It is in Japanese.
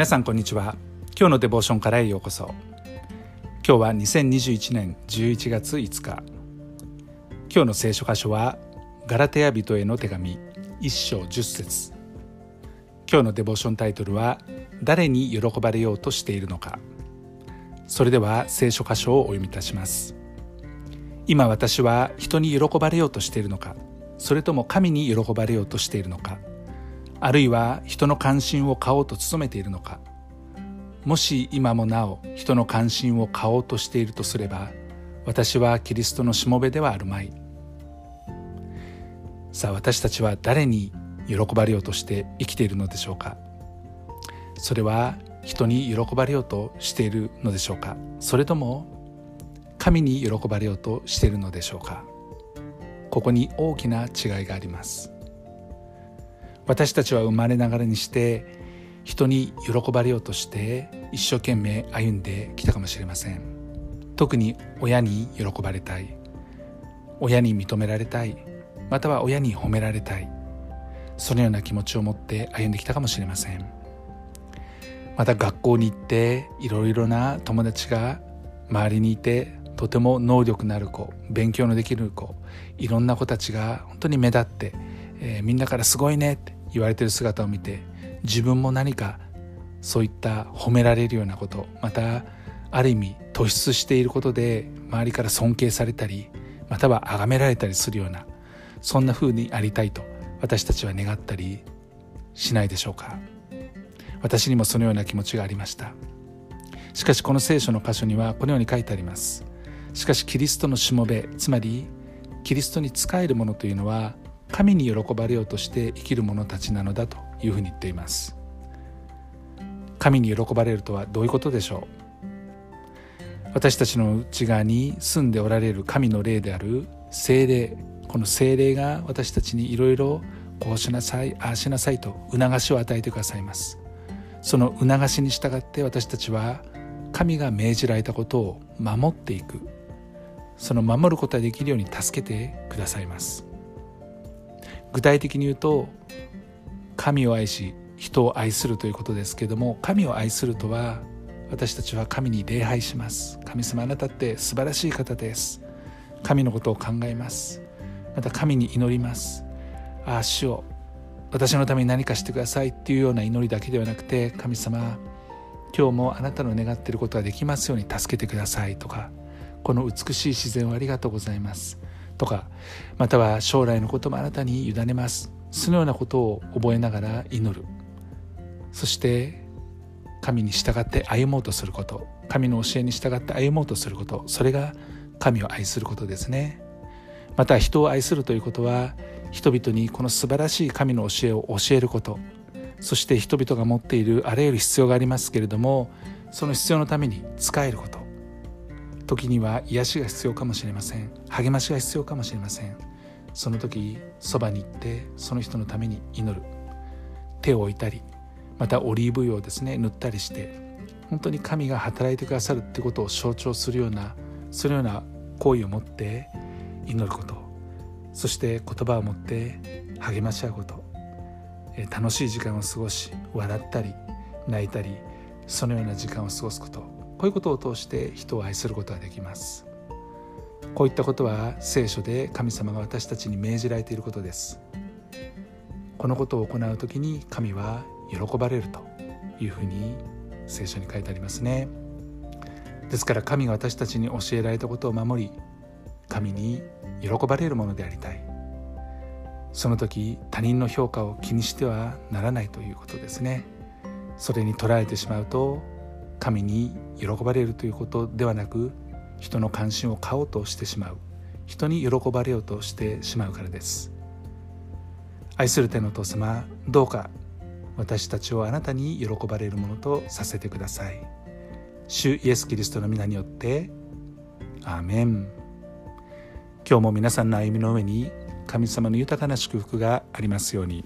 皆さんこんにちは。今日のデボーションからへようこそ。今日は2021年11月5日。今日の聖書箇所はガラテヤ人への手紙1章10節。今日のデボーションタイトルは誰に喜ばれようとしているのか。それでは聖書箇所をお読みいたします。今私は人に喜ばれようとしているのかそれとも神に喜ばれようとしているのか。あるいは人の関心を買おうと努めているのか。もし今もなお人の関心を買おうとしているとすれば私はキリストのしもべではあるまい。さあ私たちは誰に喜ばれようとして生きているのでしょうか。それは人に喜ばれようとしているのでしょうか。それとも神に喜ばれようとしているのでしょうか。ここに大きな違いがあります。私たちは生まれながらにして人に喜ばれようとして一生懸命歩んできたかもしれません。特に親に喜ばれたい。親に認められたい。または親に褒められたい。そのような気持ちを持って歩んできたかもしれません。また学校に行っていろいろな友達が周りにいてとても能力のある子勉強のできる子いろんな子たちが本当に目立って、えー、みんなからすごいねって言われてる姿を見て自分も何かそういった褒められるようなことまたある意味突出していることで周りから尊敬されたりまたは崇められたりするようなそんな風にありたいと私たちは願ったりしないでしょうか。私にもそのような気持ちがありました。しかしこの聖書の箇所にはこのように書いてあります。しかしキリストのしもべつまりキリストに仕える者というのは神に喜ばれようとして生きる者たちなのだというふうに言っています。神に喜ばれるとはどういうことでしょう？私たちの内側に住んでおられる神の霊である精霊この精霊が私たちにいろいろこうしなさいああしなさいと促しを与えてくださいます。その促しに従って私たちは神が命じられたことを守っていく。その守ることができるように助けてくださいます。具体的に言うと神を愛し人を愛するということですけども神を愛するとは私たちは神に礼拝します。神様あなたって素晴らしい方です。神のことを考えます。また神に祈ります。ああ主を私のために何かしてくださいっていうような祈りだけではなくて神様今日もあなたの願っていることができますように助けてくださいとかこの美しい自然をありがとうございます。とかまたは将来のこともあなたに委ねます。そのようなことを覚えながら祈る。そして神に従って歩もうとすること。神の教えに従って歩もうとすること。それが神を愛することですね。また人を愛するということは人々にこの素晴らしい神の教えを教えること。そして人々が持っているあらゆる必要がありますけれどもその必要のために使えること。時には癒しが必要かもしれません。励ましが必要かもしれません。その時そばに行ってその人のために祈る。手を置いたりまたオリーブ油をですね塗ったりして本当に神が働いてくださるってことを象徴するようなそのような行為を持って祈ること。そして言葉を持って励まし合うこと。楽しい時間を過ごし笑ったり泣いたりそのような時間を過ごすこと。こういうことを通して人を愛することができます。こういったことは聖書で神様が私たちに命じられていることです。このことを行う時に神は喜ばれるというふうに聖書に書いてありますね。ですから神が私たちに教えられたことを守り神に喜ばれるものでありたい。その時他人の評価を気にしてはならないということですね。それに捉えてしまうと神に喜ばれるということではなく人の関心を買おうとしてしまう。人に喜ばれようとしてしまうからです。愛する天のお父様どうか私たちをあなたに喜ばれるものとさせてください。主イエス・キリストの皆によってアーメン。今日も皆さんの歩みの上に神様の豊かな祝福がありますように。